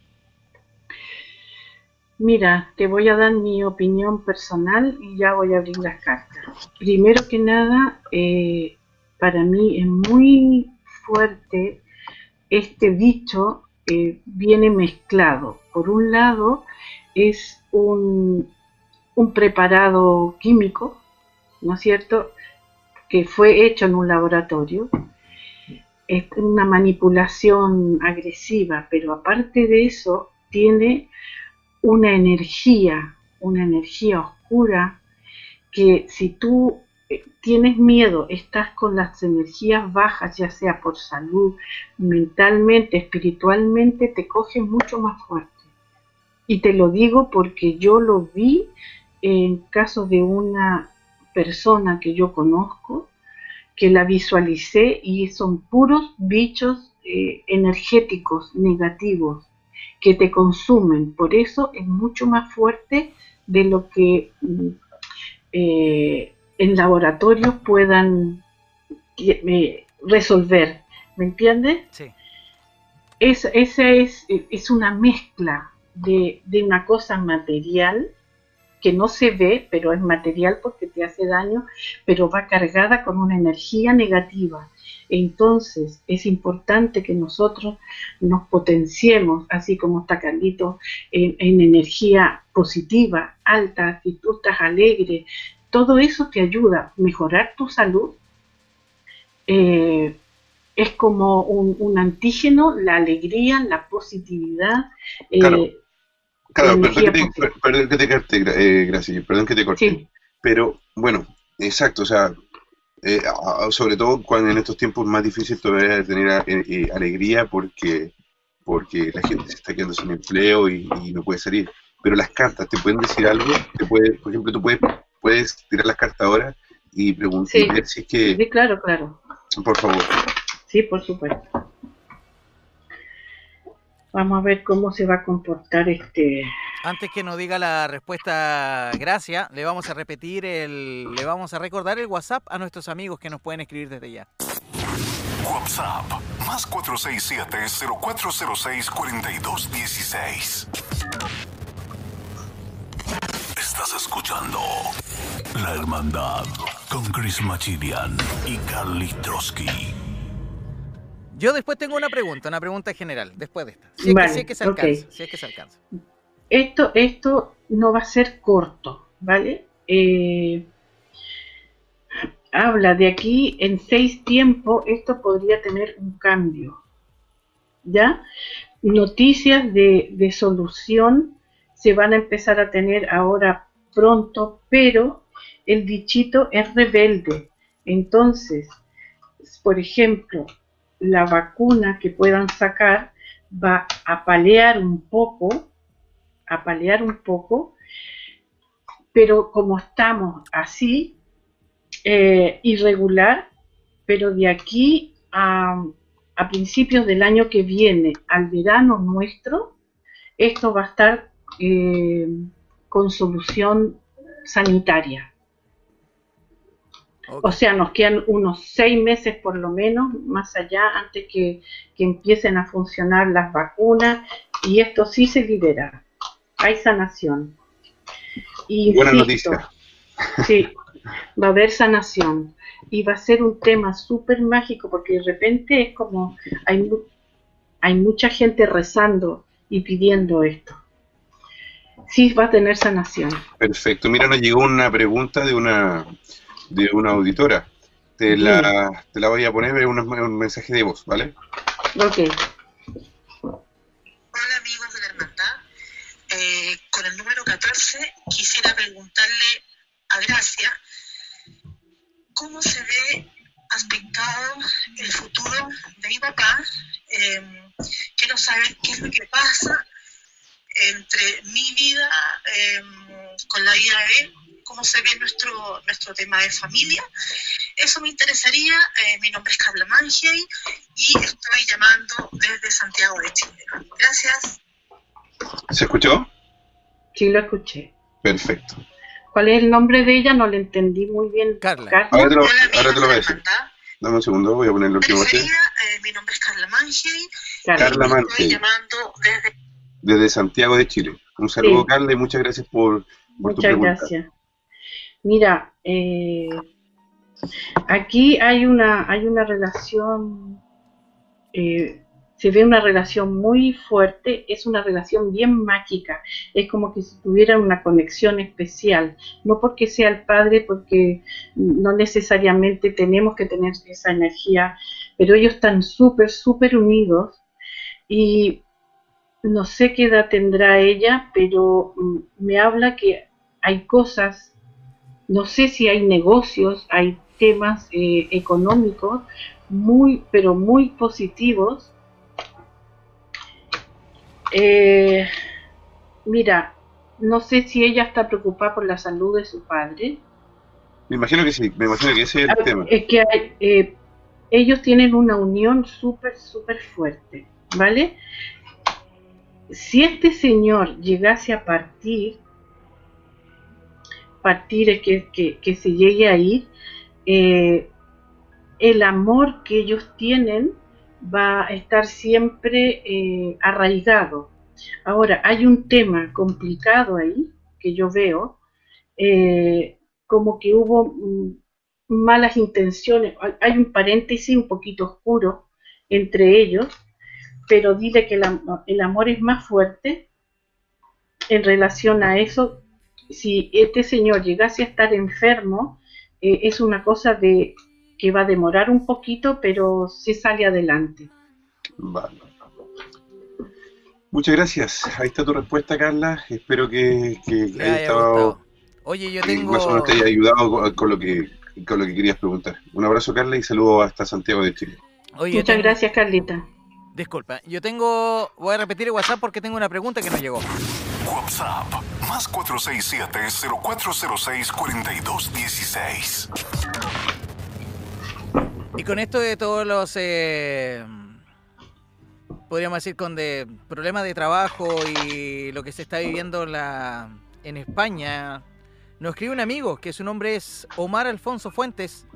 Mira, te voy a dar mi opinión personal y ya voy a abrir las cartas. Primero que nada, eh, para mí es muy fuerte este dicho eh, viene mezclado. Por un lado, es un, preparado químico, ¿no es cierto?, que fue hecho en un laboratorio. Es una manipulación agresiva, pero aparte de eso, tiene una energía, una energía oscura, que si tú eh, tienes miedo, estás con las energías bajas, ya sea por salud, mentalmente, espiritualmente, te coge mucho más fuerte. Y te lo digo porque yo lo vi en caso de una persona que yo conozco, que la visualicé y son puros bichos eh, energéticos negativos que te consumen. Por eso es mucho más fuerte de lo que mm, eh, en laboratorios puedan eh, resolver. ¿Me entiendes? Sí. Es, esa es, es una mezcla de, de una cosa material que no se ve, pero es material porque te hace daño, pero va cargada con una energía negativa. Entonces es importante que nosotros nos potenciemos, así como está Carlito, en, energía positiva, alta, tú estás alegre, todo eso te ayuda a mejorar tu salud. Eh, es como un, antígeno, la alegría, la positividad. Eh, perdón que, te, perdón que te corte, eh, perdón que te corte. Pero bueno, exacto, o sea, eh, sobre todo cuando en estos tiempos más difíciles todavía tener eh, eh, alegría porque, porque la gente se está quedando sin empleo y, no puede salir. Pero las cartas, ¿te pueden decir algo? ¿Te puede, por ejemplo, tú puedes, puedes tirar las cartas ahora y preguntar si es que... Sí, claro, claro. Por favor. Sí, por supuesto. Vamos a ver cómo se va a comportar este. Antes que nos diga la respuesta, gracias, le vamos a repetir el, le vamos a recordar el WhatsApp a nuestros amigos que nos pueden escribir desde ya. WhatsApp más 467-0406-4216. Estás escuchando La Hermandad con Chris Machilian y Carly Trotsky. Yo después tengo una pregunta, una pregunta general, después de esta. Si es, que, se alcanza, si es que se alcanza. Esto, esto no va a ser corto, ¿vale? Eh, habla de aquí en seis tiempos, esto podría tener un cambio. ¿Ya? Noticias de, de solución se van a empezar a tener ahora pronto, pero el dichito es rebelde. Entonces, por ejemplo, la vacuna que puedan sacar va a palear un poco, a palear un poco, pero como estamos así, eh, irregular, pero de aquí a, principios del año que viene, al verano nuestro, esto va a estar eh, con solución sanitaria. O sea, nos quedan unos seis meses por lo menos, más allá, antes que, empiecen a funcionar las vacunas y esto sí se libera. Hay sanación. Y Buena noticia. Sí, va a haber sanación. Y va a ser un tema súper mágico porque de repente es como hay, hay mucha gente rezando y pidiendo esto. Sí, va a tener sanación. Perfecto. Mira, nos llegó una pregunta de una de una auditora. Te la, te la voy a poner en un, mensaje de voz, ¿vale? Ok. Hola amigos de la hermandad. Eh, con el número 14 quisiera preguntarle a Gracia cómo se ve aspectado el futuro de mi papá. Eh, quiero saber qué es lo que pasa entre mi vida eh, con la vida de él cómo se ve nuestro, nuestro tema de familia. Eso me interesaría. Eh, mi nombre es Carla Mangey y estoy llamando desde Santiago de Chile. Gracias. ¿Se escuchó? Sí, lo escuché. Perfecto. ¿Cuál es el nombre de ella? No le entendí muy bien. Carla. Ahora te lo, ahora te lo voy a decir. Dame un segundo, voy a poner lo que voy a hacer. mi nombre es Carla Mangey. Carla Mangey. Estoy llamando desde... Desde Santiago de Chile. Un saludo, Carla, y muchas gracias por, por Muchas tu pregunta. gracias. Mira, eh, aquí hay una, hay una relación, eh, se ve una relación muy fuerte, es una relación bien mágica, es como que si tuvieran una conexión especial, no porque sea el padre, porque no necesariamente tenemos que tener esa energía, pero ellos están súper, súper unidos y no sé qué edad tendrá ella, pero mm, me habla que hay cosas no sé si hay negocios, hay temas eh, económicos muy, pero muy positivos. Eh, mira, no sé si ella está preocupada por la salud de su padre. Me imagino que sí, me imagino que ese es el ah, tema. Es que eh, ellos tienen una unión súper, súper fuerte, ¿vale? si este señor llegase a partir, partir es que, que, se llegue a ir, eh, el amor que ellos tienen va a estar siempre eh, arraigado. Ahora, hay un tema complicado ahí que yo veo, eh, como que hubo mm, malas intenciones, hay un paréntesis un poquito oscuro entre ellos, pero dile que el, amor es más fuerte en relación a eso. Si este señor llegase a estar enfermo, eh, es una cosa de que va a demorar un poquito, pero se sale adelante. Vale. Muchas gracias. Ahí está tu respuesta, Carla. Espero que, haya estado. Oye, yo tengo. Más o menos te haya ayudado con, lo que, con lo que querías preguntar. Un abrazo, Carla, y saludo hasta Santiago de Chile. Muchas gracias, Carlita. Disculpa, yo tengo. Voy a repetir el WhatsApp porque tengo una pregunta que no llegó. WhatsApp, más 467-0406-4216. Y con esto de todos los. Eh, podríamos decir, con de problemas de trabajo y lo que se está viviendo en España, nos escribe un amigo que su nombre es Omar Alfonso Fuentes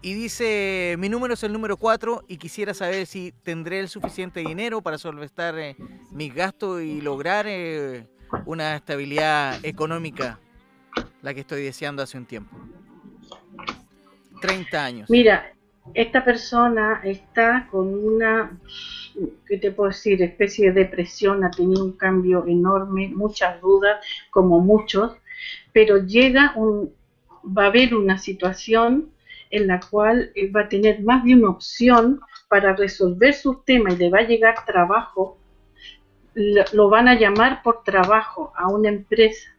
y dice, mi número es el número 4 y quisiera saber si tendré el suficiente dinero para solventar eh, mis gastos y lograr eh, una estabilidad económica, la que estoy deseando hace un tiempo. 30 años. Mira, esta persona está con una, ¿qué te puedo decir?, especie de depresión, ha tenido un cambio enorme, muchas dudas, como muchos, pero llega un, va a haber una situación en la cual va a tener más de una opción para resolver sus temas y le va a llegar trabajo, lo van a llamar por trabajo a una empresa.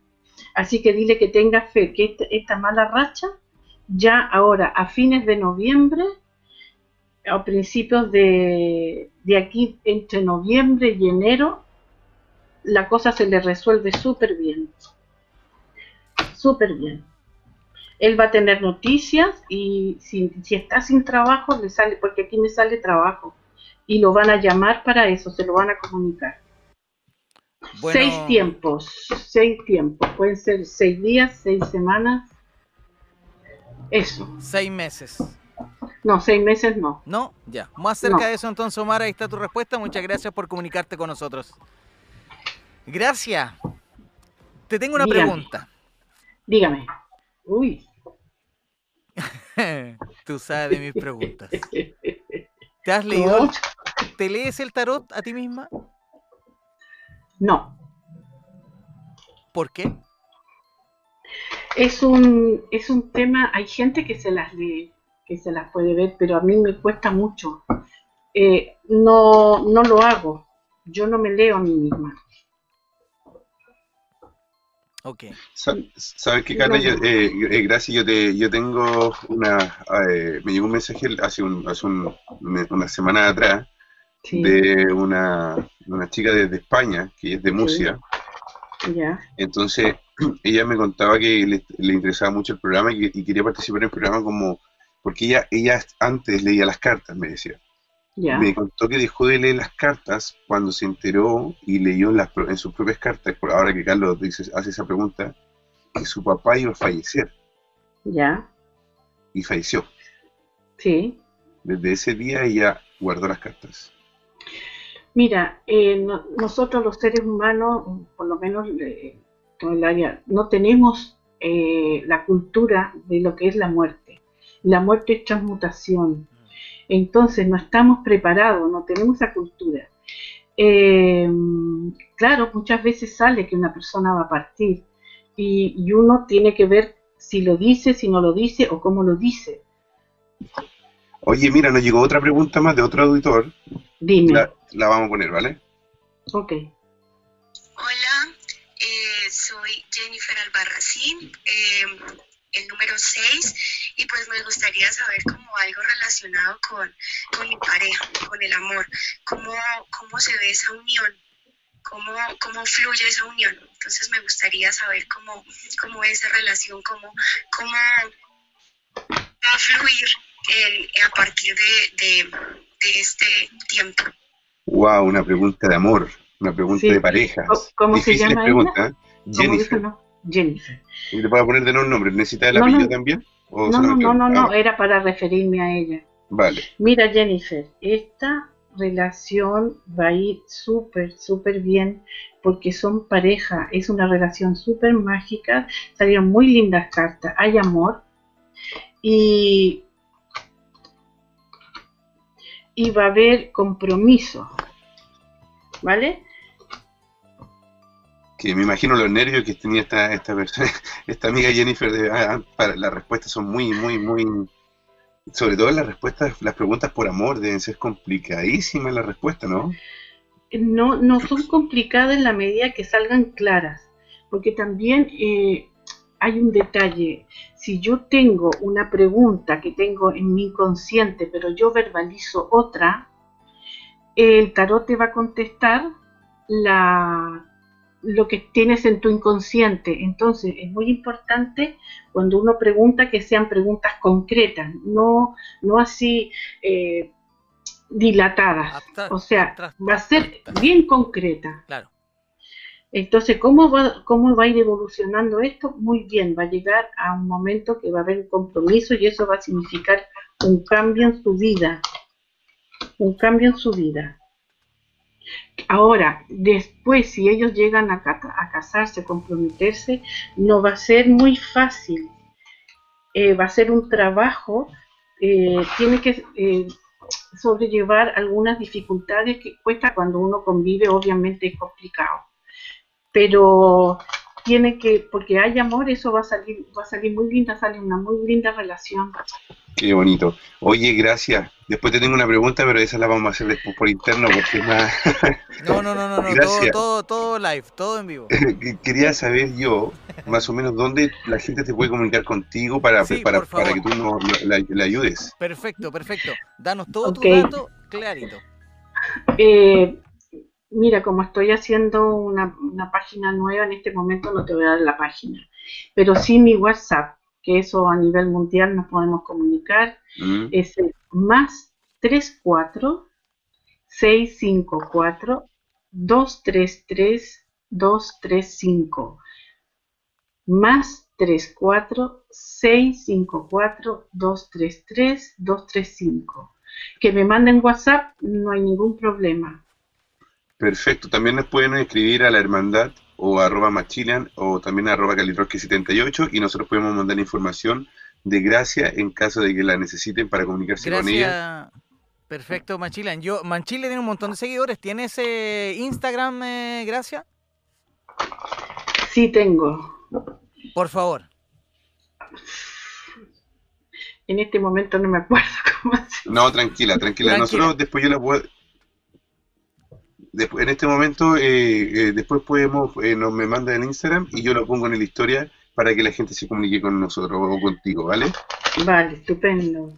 Así que dile que tenga fe, que esta, mala racha, ya ahora a fines de noviembre, a principios de, de aquí entre noviembre y enero, la cosa se le resuelve súper bien. Súper bien él va a tener noticias y si, está sin trabajo, le sale, porque aquí me sale trabajo, y lo van a llamar para eso, se lo van a comunicar. Seis tiempos, seis tiempos, pueden ser seis días, seis semanas, eso. Seis meses. No, seis meses no. No, ya. Más cerca de eso entonces, Omar, ahí está tu respuesta. Muchas gracias por comunicarte con nosotros. Gracias. Te tengo una pregunta. Dígame. Uy. Tú sabes de mis preguntas. ¿Te has leído? ¿Te lees el tarot a ti misma? No. ¿Por qué? Es un, es un tema, hay gente que se las lee, que se las puede ver, pero a mí me cuesta mucho. Eh, no, no lo hago. Yo no me leo a mí misma. Ok. ¿Sabes qué, Carla? Yo, eh, eh, gracias, yo, te, yo tengo una... Eh, me llegó un mensaje hace, un, hace una semana atrás de una, una chica desde España, que es de Murcia. Entonces, ella me contaba que le, interesaba mucho el programa y, y, quería participar en el programa como... Porque ella, ella antes leía las cartas, me decía. Me contó que dejó de leer las cartas cuando se enteró y leyó en, las, en sus propias cartas, por ahora que Carlos dice, hace esa pregunta, que su papá iba a fallecer. Ya. Y falleció. Sí. Desde ese día ella guardó las cartas. Mira, eh, nosotros los seres humanos, por lo menos eh, el área, no tenemos eh, la cultura de lo que es la muerte. La muerte es transmutación entonces no estamos preparados, no tenemos esa cultura. Eh, claro, muchas veces sale que una persona va a partir y, uno tiene que ver si lo dice, si no lo dice o cómo lo dice. Oye, mira, nos llegó otra pregunta más de otro auditor. Dime. La, vamos a poner, ¿vale? Ok. Hola, eh, soy Jennifer Albarracín. Eh, el número 6 y pues me gustaría saber como algo relacionado con, mi pareja, con el amor, cómo, cómo se ve esa unión, cómo, cómo fluye esa unión. Entonces me gustaría saber cómo, cómo esa relación, cómo, cómo va a fluir a partir de, de, este tiempo. Wow, una pregunta de amor. Una pregunta Sí. de parejas. ¿Cómo- cómo se llama preguntas, ¿eh? ¿Cómo dijo, Jennifer. no? Jennifer. ¿Y le puedo poner de nuevo un nombre? ¿Necesita el No, apellido no. también? ¿O No, no, no, no, Ah, era para referirme a ella. vale. Mira, Jennifer, esta relación va a ir súper, súper bien porque son pareja, es una relación súper mágica, salieron muy lindas cartas, hay amor y, y va a haber compromiso, ¿vale? Que me imagino los nervios que tenía esta, esta persona, esta amiga Jennifer. De, ah, para, las respuestas son muy, muy, muy. Sobre todo las respuestas, las preguntas por amor deben ser complicadísimas las respuestas, ¿no? no, no son complicadas en la medida que salgan claras, porque también eh, hay un detalle. Si yo tengo una pregunta que tengo en mi inconsciente, pero yo verbalizo otra, el tarot te va a contestar la, lo que tienes en tu inconsciente. Entonces es muy importante cuando uno pregunta que sean preguntas concretas, no, no así eh, dilatadas. O sea, va a ser bien concreta. Claro. Entonces, ¿cómo va, ¿cómo va a ir evolucionando esto? Muy bien, va a llegar a un momento que va a haber un compromiso y eso va a significar un cambio en su vida. Un cambio en su vida. Ahora, después, si ellos llegan a, a casarse, comprometerse, no va a ser muy fácil. Eh, va a ser un trabajo, eh, tiene que eh, sobrellevar algunas dificultades que cuesta cuando uno convive, obviamente es complicado. Pero tiene que, porque hay amor, eso va a salir, va a salir muy linda, sale una muy linda relación. Qué bonito. Oye, gracias. Después te tengo una pregunta, pero esa la vamos a hacer después por interno porque es más. No, no, no, no, no. Todo, Gracias. todo, todo live, todo en vivo. que Quería saber yo, más o menos, dónde la gente te puede comunicar contigo para, Sí, para, para que tú nos la, ayudes. Perfecto, perfecto. Danos todo Ok. tu dato clarito. Eh, mira, como estoy haciendo una, una página nueva, en este momento no te voy a dar la página, pero sí mi WhatsApp, que eso a nivel mundial nos podemos comunicar, ¿Mm? es el más 34 654 233 235 más 34 654 233 235 que me manden WhatsApp no hay ningún problema Perfecto. También nos pueden escribir a la hermandad o arroba machilan o también arroba calitroski78 y nosotros podemos mandar información de gracia en caso de que la necesiten para comunicarse con ella. Gracias. Perfecto, Manchilan. Yo, Manchile tiene un montón de seguidores. ¿Tiene ese Instagram, eh, Gracia? sí tengo Por favor. en este momento no me acuerdo cómo se No, tranquila, tranquila. Tranquila. Nosotros después yo la puedo... Después, en este momento, eh, eh, después podemos, eh, nos me manda en Instagram y yo lo pongo en la historia para que la gente se comunique con nosotros o contigo, ¿vale? vale estupendo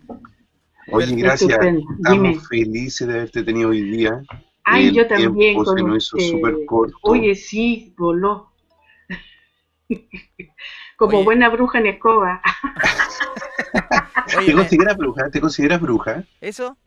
Oye, gracias. Estupendo. Estamos Dime. felices de haberte tenido hoy día. ay El yo también con se nos hizo súper corto. Oye, sí, voló. Como Oye. buena bruja en escoba. Oye, ¿Te consideras bruja? ¿Te consideras bruja? ¿eso?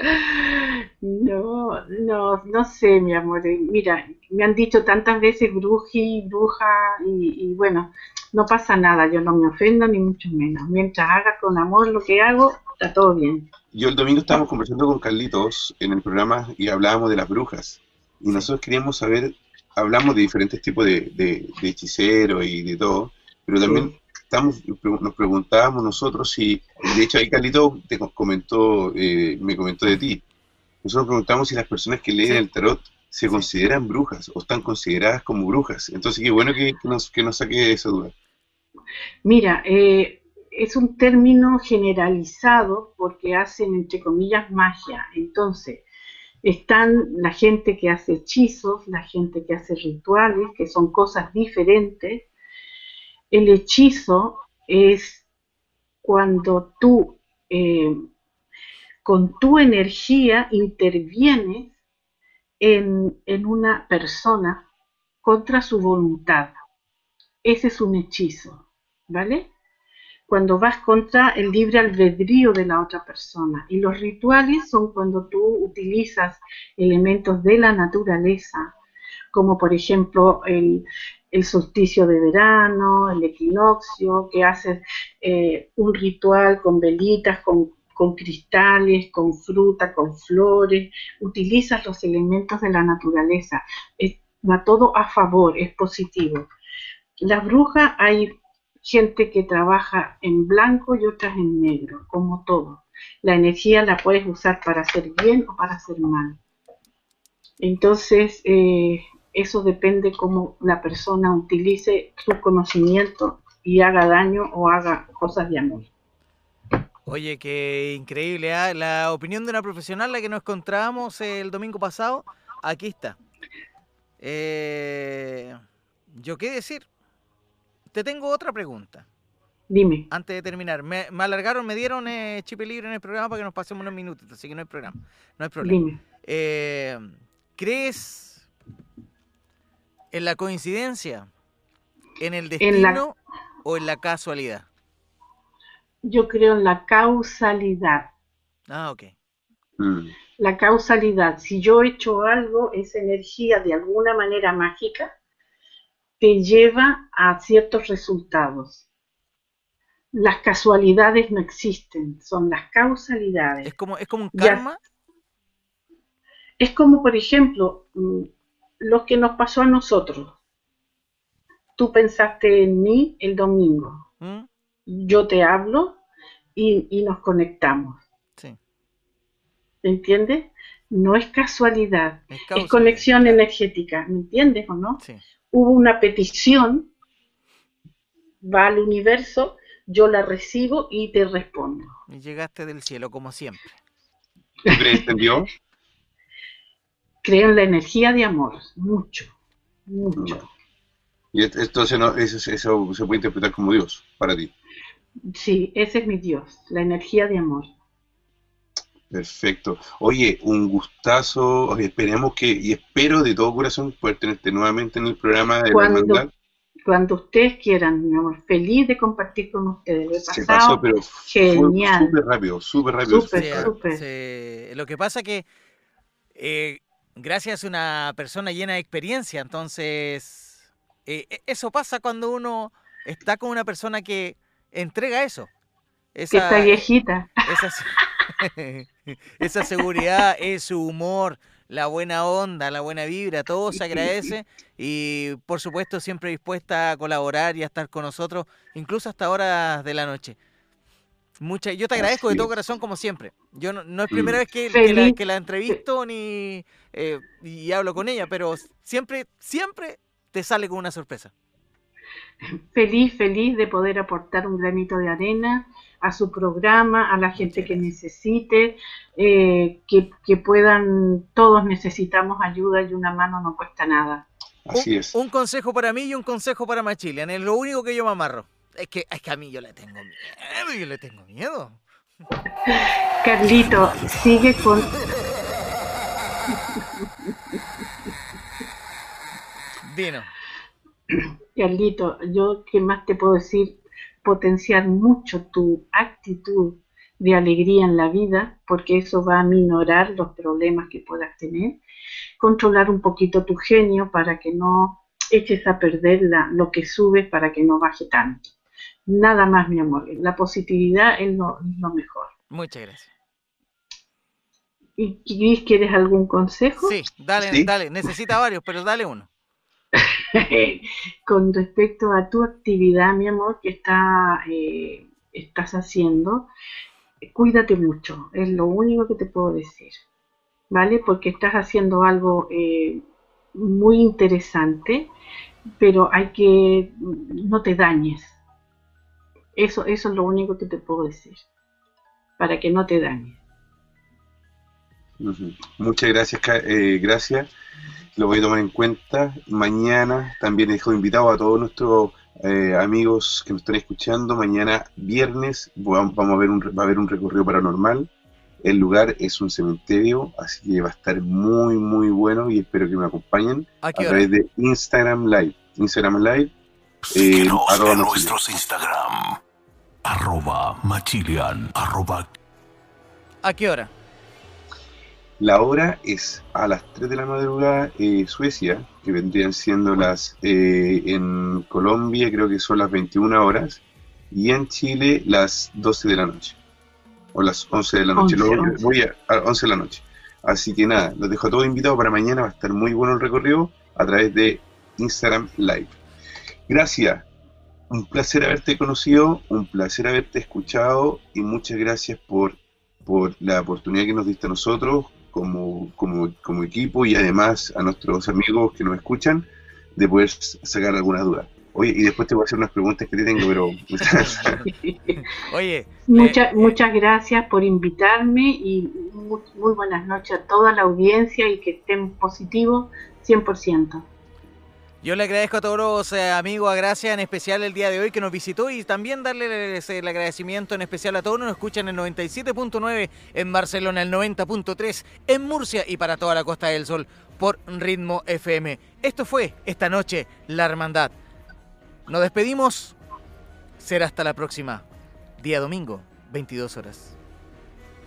No, no, no sé, mi amor. Eh, Mira, me han dicho tantas veces bruji, bruja, y, y bueno, no pasa nada. Yo no me ofendo ni mucho menos. Mientras haga con amor lo que hago, está todo bien. Yo el domingo estábamos conversando con Carlitos en el programa y hablábamos de las brujas. Y nosotros queríamos saber, hablamos de diferentes tipos de, de, de hechiceros y de todo, pero también estamos, nos preguntábamos nosotros si, de hecho ahí Carlitos te co- comentó, eh, me comentó de ti. Nosotros preguntamos si las personas que leen Sí. el tarot se Sí. consideran brujas o están consideradas como brujas. Entonces, qué bueno que, que nos, que nos saque esa duda. Mira, eh, es un término generalizado porque hacen, entre comillas, magia. Entonces, están la gente que hace hechizos, la gente que hace rituales, que son cosas diferentes. El hechizo es cuando tú, eh, con tu energía, intervienes en, en una persona contra su voluntad. Ese es un hechizo, ¿vale? Cuando vas contra el libre albedrío de la otra persona. Y los rituales son cuando tú utilizas elementos de la naturaleza, como por ejemplo el, el solsticio de verano, el equinoccio, que haces eh, un ritual con velitas, con, con cristales, con fruta, con flores, utilizas los elementos de la naturaleza, es, va todo a favor, es positivo. Las brujas hay gente que trabaja en blanco y otras en negro, como todo. La energía la puedes usar para hacer bien o para hacer mal. Entonces, eh, eso depende cómo la persona utilice su conocimiento y haga daño o haga cosas de amor. Oye, qué increíble, ¿ah? la opinión de una profesional, la que nos encontrábamos el domingo pasado, aquí está. Eh, ¿Yo qué decir? Te tengo otra pregunta. Dime. Antes de terminar, me, me alargaron, me dieron eh, chip libre en el programa para que nos pasemos unos minutos, así que no hay programa. No hay problema. Dime. Eh, ¿Crees en la coincidencia, en el destino En la- o en la casualidad? Yo creo en la causalidad. Ah, ok. Mm. La causalidad. Si yo he hecho algo, esa energía de alguna manera mágica te lleva a ciertos resultados. Las casualidades no existen, son las causalidades. Es como, es como un Ya. karma. Es como, por ejemplo, mm, lo que nos pasó a nosotros. Tú pensaste en mí el domingo. ¿Mm? Yo te hablo y, y nos conectamos. Sí, ¿Entiendes? No es casualidad, es conexión energética. ¿Me entiendes o no? Sí. Hubo una petición, va al universo, yo la recibo y te respondo. Y llegaste del cielo, como siempre. ¿Tú crees en Dios? Creo en la energía de amor, mucho, mucho. Y et- entonces no, eso, eso se puede interpretar como Dios para ti. Sí, ese es mi Dios, la energía de amor. Perfecto. Oye, un gustazo. Oye, esperemos que, y espero de todo corazón poder tenerte nuevamente en el programa de la Cuando hermandad. Cuando ustedes quieran, mi amor, feliz de compartir con ustedes. Lo he Se pasó, pero genial. súper rápido, súper rápido. Se- ah, súper. se- Lo que pasa que eh, gracias a una persona llena de experiencia, entonces eh, e- eso pasa cuando uno está con una persona que entrega eso. Que Esa, está viejita. esa, esa seguridad, ese humor, la buena onda, la buena vibra, todo se agradece y por supuesto siempre dispuesta a colaborar y a estar con nosotros, incluso hasta horas de la noche. Mucha, yo te agradezco de todo corazón como siempre. Yo no, no es primera vez que, que la, que la entrevisto ni eh, y hablo con ella, pero siempre, siempre te sale con una sorpresa. Feliz, feliz de poder aportar un granito de arena a su programa, a la gente Muchas que gracias. necesite, eh, que, que puedan, todos necesitamos ayuda y una mano no cuesta nada. Así un, es. un consejo para mí y un consejo para Machilian. Es lo único que yo me amarro. Es que, es que a mí yo le tengo miedo, yo le tengo miedo. Carlito, sigue con... Dino. Carlito, yo qué más te puedo decir, potenciar mucho tu actitud de alegría en la vida, porque eso va a minorar los problemas que puedas tener, controlar un poquito tu genio para que no eches a perder la- lo que subes para que no baje tanto. Nada más, mi amor, la positividad es lo, mejor. Muchas gracias. ¿Y Cris, quieres algún consejo? Sí, dale, Sí. dale. Necesita varios, pero dale uno. con respecto a tu actividad, mi amor, que está, eh, estás haciendo, cuídate mucho, es lo único que te puedo decir, ¿vale? Porque estás haciendo algo eh, muy interesante, pero hay que, no te dañes. Eso, eso es lo único que te puedo decir, para que no te dañes. Ujú. Muchas gracias, eh, gracias. Lo voy a tomar en cuenta. Mañana también dejo invitado a todos nuestros eh, amigos que nos están escuchando. Mañana, viernes, vamos vamos a ver un, va a haber un recorrido paranormal. El lugar es un cementerio, así que va a estar muy, muy bueno y espero que me acompañen ¿A través de Instagram Live. Instagram Live, Síguenos arroba en nuestros Instagram. Arroba Machilian. Arroba ¿A qué hora? La hora es a las 3 de la madrugada eh, Suecia, que vendrían siendo las eh, en Colombia creo que son las 21 horas y en Chile las 12 de la noche o las 11 de la noche. 11, Lo voy a- 11. voy a, a 11 de la noche. Así que nada, los dejo a todos invitados para mañana, va a estar muy bueno el recorrido a través de Instagram Live. Gracias, un placer haberte conocido, un placer haberte escuchado y muchas gracias por, por la oportunidad que nos diste a nosotros como, como, como equipo y además a nuestros amigos que nos escuchan de poder sacar algunas dudas. Oye, y después te voy a hacer unas preguntas que te tengo, pero Oye, Muchas, eh, muchas gracias por invitarme y muy, muy buenas noches a toda la audiencia y que estén positivos 100%. Yo le agradezco a todos los eh, amigos a Gracia, en especial el día de hoy que nos visitó y también darles el agradecimiento en especial a todos los que nos escuchan en 97.9 en Barcelona, el 90.3 en Murcia y para toda la Costa del Sol por Ritmo FM. Esto fue esta noche La Hermandad. Nos despedimos. Será hasta la próxima. Día domingo, 22 horas.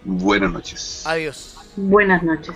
buenas noches. Adiós. Buenas noches.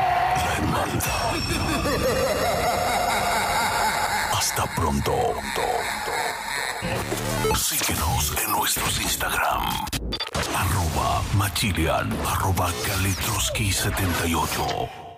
Hasta pronto. Síguenos en nuestros Instagram. Arroba Machilian, arroba Kalitroski78.